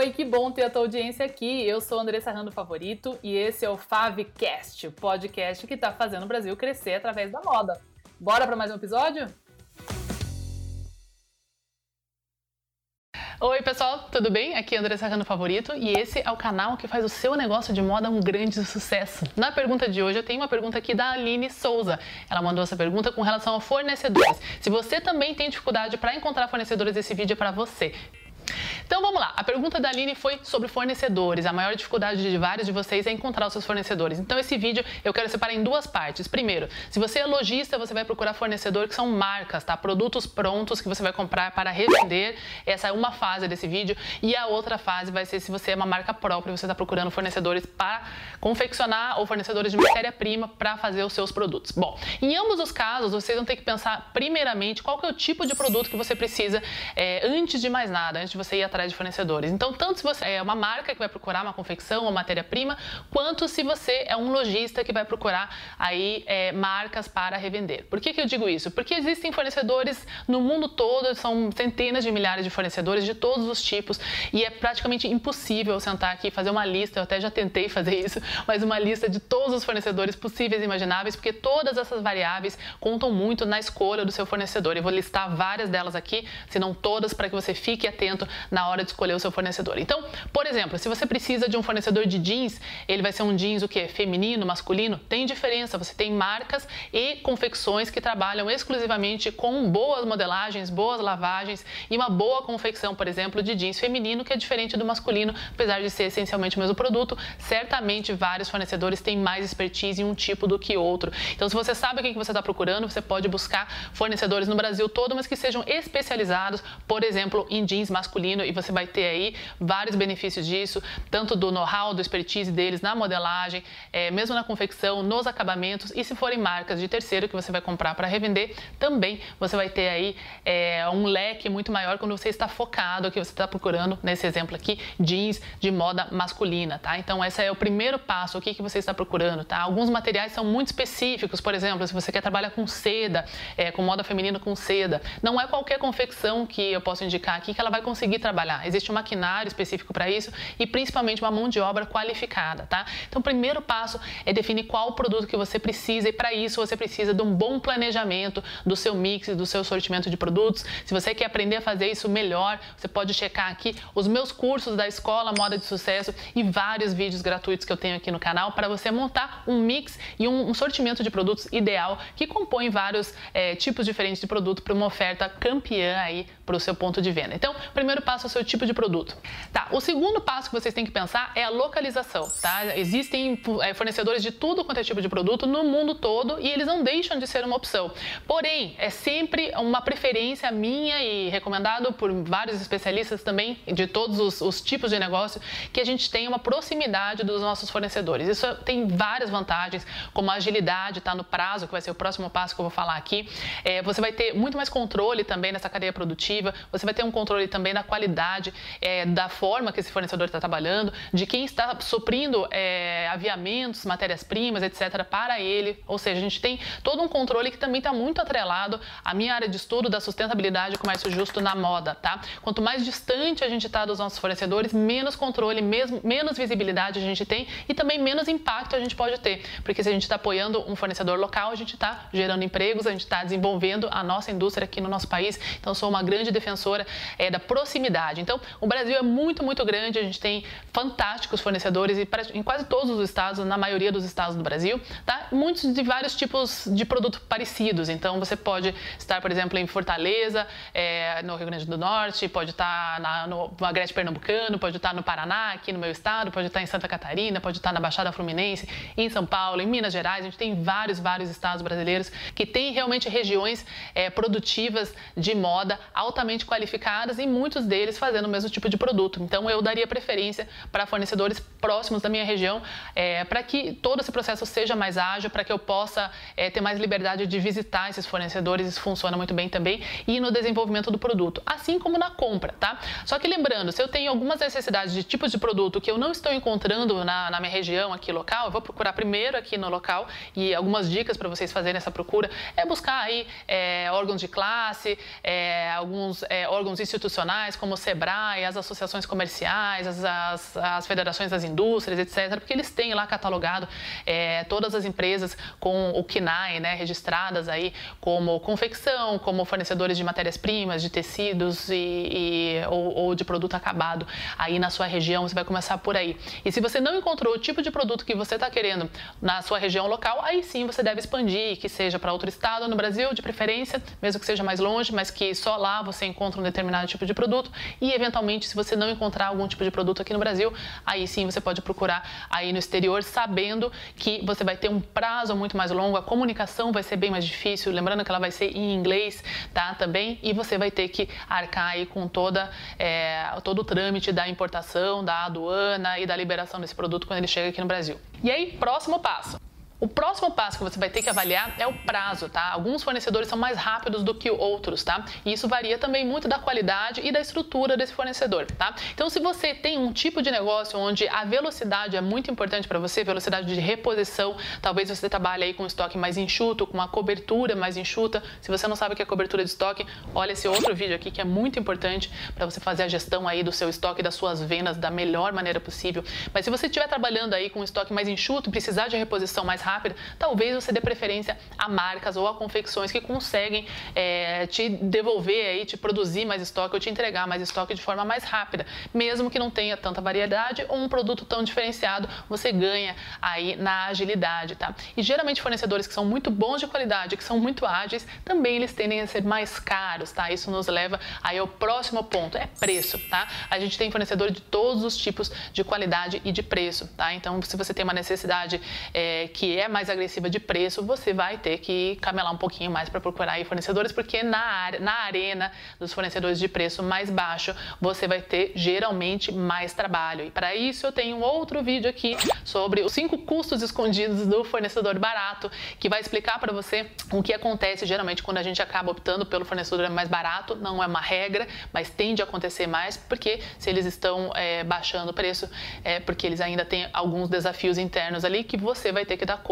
oi, que bom ter a tua audiência aqui. Eu sou Andressa Rando Favorito e esse é o Favcast, o podcast que está fazendo o Brasil crescer através da moda. Bora para mais um episódio? Oi, pessoal, tudo bem? Aqui é André Serrano Favorito e esse é o canal que faz o seu negócio de moda um grande sucesso. Na pergunta de hoje, eu tenho uma pergunta aqui da Aline Souza. Ela mandou essa pergunta com relação a fornecedores. Se você também tem dificuldade para encontrar fornecedores, esse vídeo é para você. Então vamos lá. A pergunta da Aline foi sobre fornecedores. A maior dificuldade de vários de vocês é encontrar os seus fornecedores. Então esse vídeo eu quero separar em duas partes. Primeiro, se você é lojista, você vai procurar fornecedor que são marcas, tá? Produtos prontos que você vai comprar para revender. Essa é uma fase desse vídeo. E a outra fase vai ser se você é uma marca própria, você está procurando fornecedores para confeccionar ou fornecedores de matéria-prima para fazer os seus produtos. Bom, em ambos os casos, vocês vão ter que pensar primeiramente qual que é o tipo de produto que você precisa é, antes de mais nada, antes de você ir atrás atrás de fornecedores. Então, tanto se você é uma marca que vai procurar uma confecção ou matéria-prima, quanto se você é um lojista que vai procurar aí é, marcas para revender. Por que, que eu digo isso? Porque existem fornecedores no mundo todo, são centenas de milhares de fornecedores de todos os tipos e é praticamente impossível sentar aqui e fazer uma lista. Eu até já tentei fazer isso, mas uma lista de todos os fornecedores possíveis e imagináveis, porque todas essas variáveis contam muito na escolha do seu fornecedor. Eu vou listar várias delas aqui, se não todas, para que você fique atento na hora de escolher o seu fornecedor. Então, por exemplo, se você precisa de um fornecedor de jeans, ele vai ser um jeans o que? Feminino, masculino? Tem diferença. Você tem marcas e confecções que trabalham exclusivamente com boas modelagens, boas lavagens e uma boa confecção, por exemplo, de jeans feminino, que é diferente do masculino, apesar de ser essencialmente o mesmo produto. Certamente vários fornecedores têm mais expertise em um tipo do que outro. Então, se você sabe o que você está procurando, você pode buscar fornecedores no Brasil todo, mas que sejam especializados, por exemplo, em jeans masculino e você vai ter aí vários benefícios disso, tanto do know-how, do expertise deles na modelagem, é, mesmo na confecção, nos acabamentos e se forem marcas de terceiro que você vai comprar para revender, também você vai ter aí é, um leque muito maior quando você está focado, que você está procurando, nesse exemplo aqui, jeans de moda masculina, tá? Então, esse é o primeiro passo, o que, que você está procurando, tá? Alguns materiais são muito específicos, por exemplo, se você quer trabalhar com seda, é, com moda feminina com seda, não é qualquer confecção que eu posso indicar aqui que ela vai conseguir trabalhar trabalhar. Existe um maquinário específico para isso e principalmente uma mão de obra qualificada, tá? Então, o primeiro passo é definir qual o produto que você precisa e para isso você precisa de um bom planejamento do seu mix, do seu sortimento de produtos. Se você quer aprender a fazer isso melhor, você pode checar aqui os meus cursos da Escola Moda de Sucesso e vários vídeos gratuitos que eu tenho aqui no canal para você montar um mix e um, um sortimento de produtos ideal que compõe vários é, tipos diferentes de produto para uma oferta campeã aí para o seu ponto de venda. Então, primeiro passo o seu tipo de produto. Tá, o segundo passo que vocês têm que pensar é a localização, tá? Existem é, fornecedores de tudo quanto é tipo de produto no mundo todo e eles não deixam de ser uma opção. Porém, é sempre uma preferência minha e recomendado por vários especialistas também de todos os, os tipos de negócio que a gente tenha uma proximidade dos nossos fornecedores. Isso tem várias vantagens, como a agilidade, tá no prazo, que vai ser o próximo passo que eu vou falar aqui. É, você vai ter muito mais controle também nessa cadeia produtiva, você vai ter um controle também da qualidade, é, da forma que esse fornecedor está trabalhando, de quem está suprindo é, aviamentos, matérias-primas, etc., para ele. Ou seja, a gente tem todo um controle que também está muito atrelado à minha área de estudo da sustentabilidade e comércio justo na moda, tá? Quanto mais distante a gente está dos nossos fornecedores, menos controle, mesmo, menos visibilidade a gente tem e também menos impacto a gente pode ter. Porque se a gente está apoiando um fornecedor local, a gente está gerando empregos, a gente está desenvolvendo a nossa indústria aqui no nosso país. Então, sou uma grande defensora é, da proximidade. Então, o Brasil é muito, muito grande, a gente tem fantásticos fornecedores em quase todos os estados, na maioria dos estados do Brasil, tá? Muitos de vários tipos de produtos parecidos. Então, você pode estar, por exemplo, em Fortaleza, é, no Rio Grande do Norte, pode estar na, no Agreste Pernambucano, pode estar no Paraná, aqui no meu estado, pode estar em Santa Catarina, pode estar na Baixada Fluminense, em São Paulo, em Minas Gerais. A gente tem vários, vários estados brasileiros que têm realmente regiões é, produtivas de moda altamente qualificadas e muitos deles fazendo o mesmo tipo de produto. Então eu daria preferência para fornecedores próximos da minha região, é, para que todo esse processo seja mais ágil, para que eu possa é, ter mais liberdade de visitar esses fornecedores, isso funciona muito bem também, e no desenvolvimento do produto, assim como na compra, tá? Só que lembrando, se eu tenho algumas necessidades de tipos de produto que eu não estou encontrando na, na minha região aqui local, eu vou procurar primeiro aqui no local e algumas dicas para vocês fazerem essa procura é buscar aí é, órgãos de classe, é, alguns é, órgãos institucionais como o SEBRAE, as associações comerciais, as, as, as federações das indústrias, etc., porque eles têm lá catalogado é, todas as empresas com o KINAI, né, registradas aí como confecção, como fornecedores de matérias-primas, de tecidos e, e ou, ou, de produto acabado aí na sua região, você vai começar por aí. E se você não encontrou o tipo de produto que você está querendo na sua região local, aí sim você deve expandir, que seja para outro estado no Brasil, de preferência, mesmo que seja mais longe, mas que só lá você encontra um determinado tipo de produto e eventualmente se você não encontrar algum tipo de produto aqui no Brasil, aí sim você pode procurar aí no exterior, sabendo que você vai ter um prazo muito mais longo, a comunicação vai ser bem mais difícil, lembrando que ela vai ser em inglês, tá? Também, e você vai ter que arcar aí com toda, é, todo o trâmite da importação, da aduana e da liberação desse produto quando ele chega aqui no Brasil. E aí, próximo passo. O próximo passo que você vai ter que avaliar é o prazo, tá? Alguns fornecedores são mais rápidos do que outros, tá? E isso varia também muito da qualidade e da estrutura desse fornecedor, tá? Então, se você tem um tipo de negócio onde a velocidade é muito importante para você, velocidade de reposição, talvez você trabalhe aí com estoque mais enxuto, com uma cobertura mais enxuta. Se você não sabe o que é cobertura de estoque, olha esse outro vídeo aqui que é muito importante para você fazer a gestão aí do seu estoque, das suas vendas da melhor maneira possível. Mas se você estiver trabalhando aí com estoque mais enxuto, precisar de reposição mais rápida, rápida, talvez você dê preferência a marcas ou a confecções que conseguem é, te devolver aí, te produzir mais estoque ou te entregar mais estoque de forma mais rápida. Mesmo que não tenha tanta variedade ou um produto tão diferenciado, você ganha aí na agilidade, tá? E geralmente fornecedores que são muito bons de qualidade, que são muito ágeis, também eles tendem a ser mais caros, tá? Isso nos leva aí ao próximo ponto, é preço, tá? A gente tem fornecedor de todos os tipos de qualidade e de preço, tá? Então, se você tem uma necessidade é, que é mais agressiva de preço, você vai ter que camelar um pouquinho mais para procurar aí fornecedores, porque na, área, na arena dos fornecedores de preço mais baixo, você vai ter geralmente mais trabalho. E para isso eu tenho outro vídeo aqui sobre os cinco custos escondidos do fornecedor barato, que vai explicar para você o que acontece geralmente quando a gente acaba optando pelo fornecedor mais barato. Não é uma regra, mas tende a acontecer mais, porque se eles estão é, baixando o preço, é porque eles ainda têm alguns desafios internos ali que você vai ter que dar conta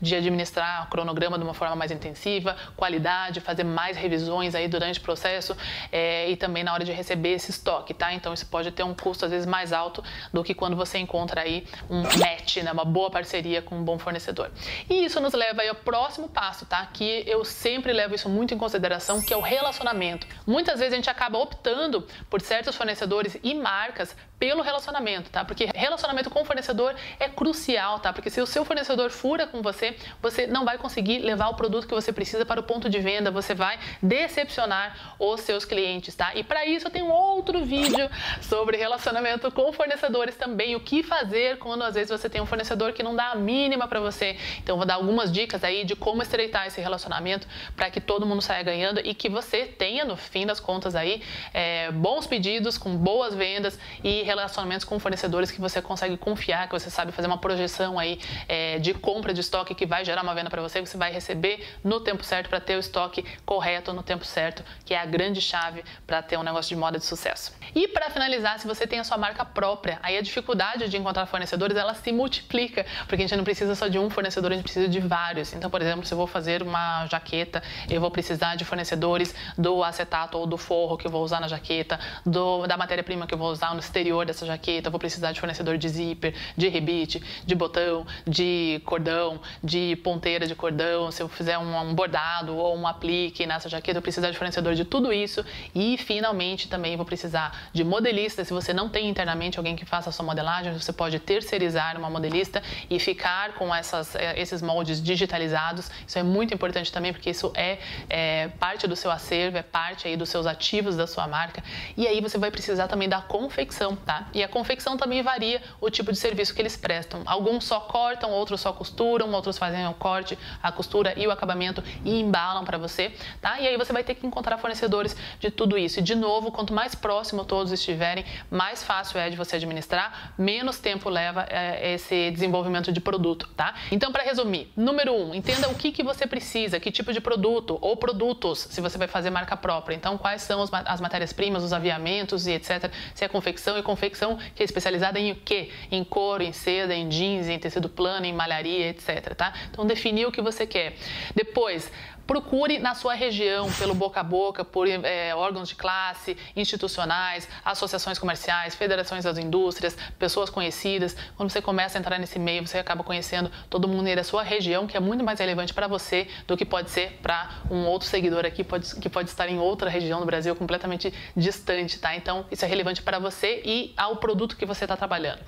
de administrar o cronograma de uma forma mais intensiva, qualidade, fazer mais revisões aí durante o processo é, e também na hora de receber esse estoque, tá? Então isso pode ter um custo às vezes mais alto do que quando você encontra aí um match, né? uma boa parceria com um bom fornecedor. E isso nos leva aí ao próximo passo, tá? Que eu sempre levo isso muito em consideração, que é o relacionamento. Muitas vezes a gente acaba optando por certos fornecedores e marcas pelo relacionamento, tá? Porque relacionamento com o fornecedor é crucial, tá? Porque se o seu fornecedor fura com você, você não vai conseguir levar o produto que você precisa para o ponto de venda, você vai decepcionar os seus clientes, tá? E para isso eu tenho outro vídeo sobre relacionamento com fornecedores também, o que fazer quando às vezes você tem um fornecedor que não dá a mínima para você. Então vou dar algumas dicas aí de como estreitar esse relacionamento para que todo mundo saia ganhando e que você tenha no fim das contas aí é, bons pedidos com boas vendas e relacionamentos com fornecedores que você consegue confiar, que você sabe fazer uma projeção aí é, de compra de estoque que vai gerar uma venda para você, que você vai receber no tempo certo para ter o estoque correto no tempo certo, que é a grande chave para ter um negócio de moda de sucesso. E para finalizar, se você tem a sua marca própria, aí a dificuldade de encontrar fornecedores ela se multiplica, porque a gente não precisa só de um fornecedor, a gente precisa de vários. Então, por exemplo, se eu vou fazer uma jaqueta, eu vou precisar de fornecedores do acetato ou do forro que eu vou usar na jaqueta, do, da matéria-prima que eu vou usar no exterior dessa jaqueta, vou precisar de fornecedor de zíper, de rebite, de botão, de cordão, de ponteira de cordão, se eu fizer um, um bordado ou um aplique nessa jaqueta, eu precisar de fornecedor de tudo isso. E finalmente também vou precisar de modelista, se você não tem internamente alguém que faça a sua modelagem, você pode terceirizar uma modelista e ficar com essas, eh, esses moldes digitalizados, isso é muito importante também porque isso é, é parte do seu acervo, é parte aí dos seus ativos da sua marca. E aí você vai precisar também da confecção, tá? Tá? E a confecção também varia o tipo de serviço que eles prestam. Alguns só cortam, outros só costuram, outros fazem o corte, a costura e o acabamento e embalam para você, tá? E aí você vai ter que encontrar fornecedores de tudo isso. E de novo, quanto mais próximo todos estiverem, mais fácil é de você administrar, menos tempo leva é, esse desenvolvimento de produto, tá? Então, para resumir, número um, entenda o que, que você precisa, que tipo de produto ou produtos, se você vai fazer marca própria. Então, quais são as matérias-primas, os aviamentos e etc. Se é confecção e confecção que é especializada em o quê? Em couro, em seda, em jeans, em tecido plano, em malharia, etc. Tá? Então, definir o que você quer. Depois, procure na sua região, pelo boca a boca, por é, órgãos de classe, institucionais, associações comerciais, federações das indústrias, pessoas conhecidas. Quando você começa a entrar nesse meio, você acaba conhecendo todo mundo da sua região, que é muito mais relevante para você do que pode ser para um outro seguidor aqui pode, que pode estar em outra região do Brasil completamente distante, tá? Então, isso é relevante para você e ao produto que você está trabalhando.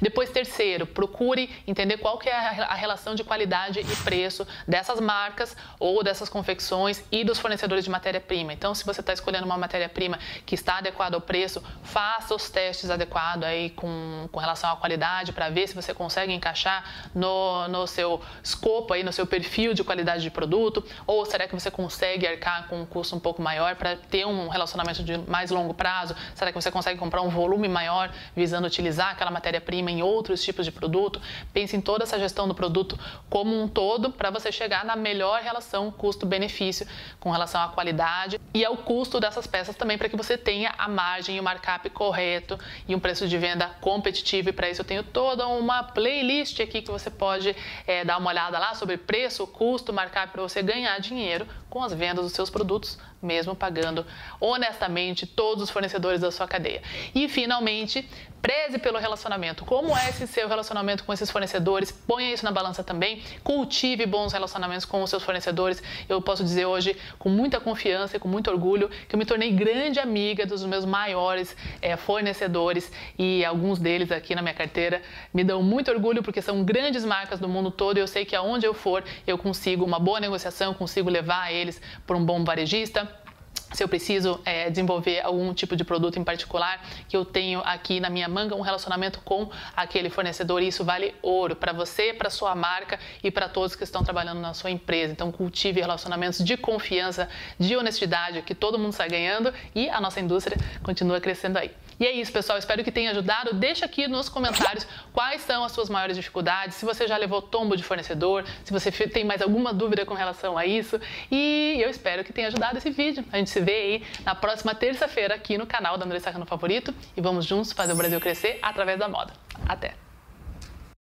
Depois, terceiro, procure entender qual que é a relação de qualidade e preço dessas marcas ou dessas confecções e dos fornecedores de matéria-prima. Então, se você está escolhendo uma matéria-prima que está adequada ao preço, faça os testes adequados aí com, com relação à qualidade para ver se você consegue encaixar no, no seu escopo aí, no seu perfil de qualidade de produto, ou será que você consegue arcar com um custo um pouco maior para ter um relacionamento de mais longo prazo? Será que você consegue comprar um volume maior visando utilizar aquela matéria-prima em outros tipos de produto? Pense em toda essa gestão do produto como um todo para você chegar na melhor relação custo custo-benefício com relação à qualidade e ao custo dessas peças também para que você tenha a margem e o markup correto e um preço de venda competitivo. E para isso eu tenho toda uma playlist aqui que você pode é, dar uma olhada lá sobre preço, custo, markup para você ganhar dinheiro com as vendas dos seus produtos, mesmo pagando honestamente todos os fornecedores da sua cadeia. E finalmente, preze pelo relacionamento. Como é esse seu relacionamento com esses fornecedores? Ponha isso na balança também. Cultive bons relacionamentos com os seus fornecedores. Eu posso dizer hoje, com muita confiança e com muito orgulho, que eu me tornei grande amiga dos meus maiores é, fornecedores. E alguns deles aqui na minha carteira me dão muito orgulho porque são grandes marcas do mundo todo. E eu sei que aonde eu for eu consigo uma boa negociação, consigo levar eles para um bom varejista se eu preciso é, desenvolver algum tipo de produto em particular, que eu tenho aqui na minha manga um relacionamento com aquele fornecedor e isso vale ouro para você, para sua marca e para todos que estão trabalhando na sua empresa. Então cultive relacionamentos de confiança, de honestidade, que todo mundo sai ganhando e a nossa indústria continua crescendo aí. E é isso, pessoal. Espero que tenha ajudado. Deixa aqui nos comentários quais são as suas maiores dificuldades, se você já levou tombo de fornecedor, se você tem mais alguma dúvida com relação a isso. E eu espero que tenha ajudado esse vídeo. A gente se vê aí na próxima terça-feira aqui no canal da Andressa no Favorito e vamos juntos fazer o Brasil crescer através da moda. Até!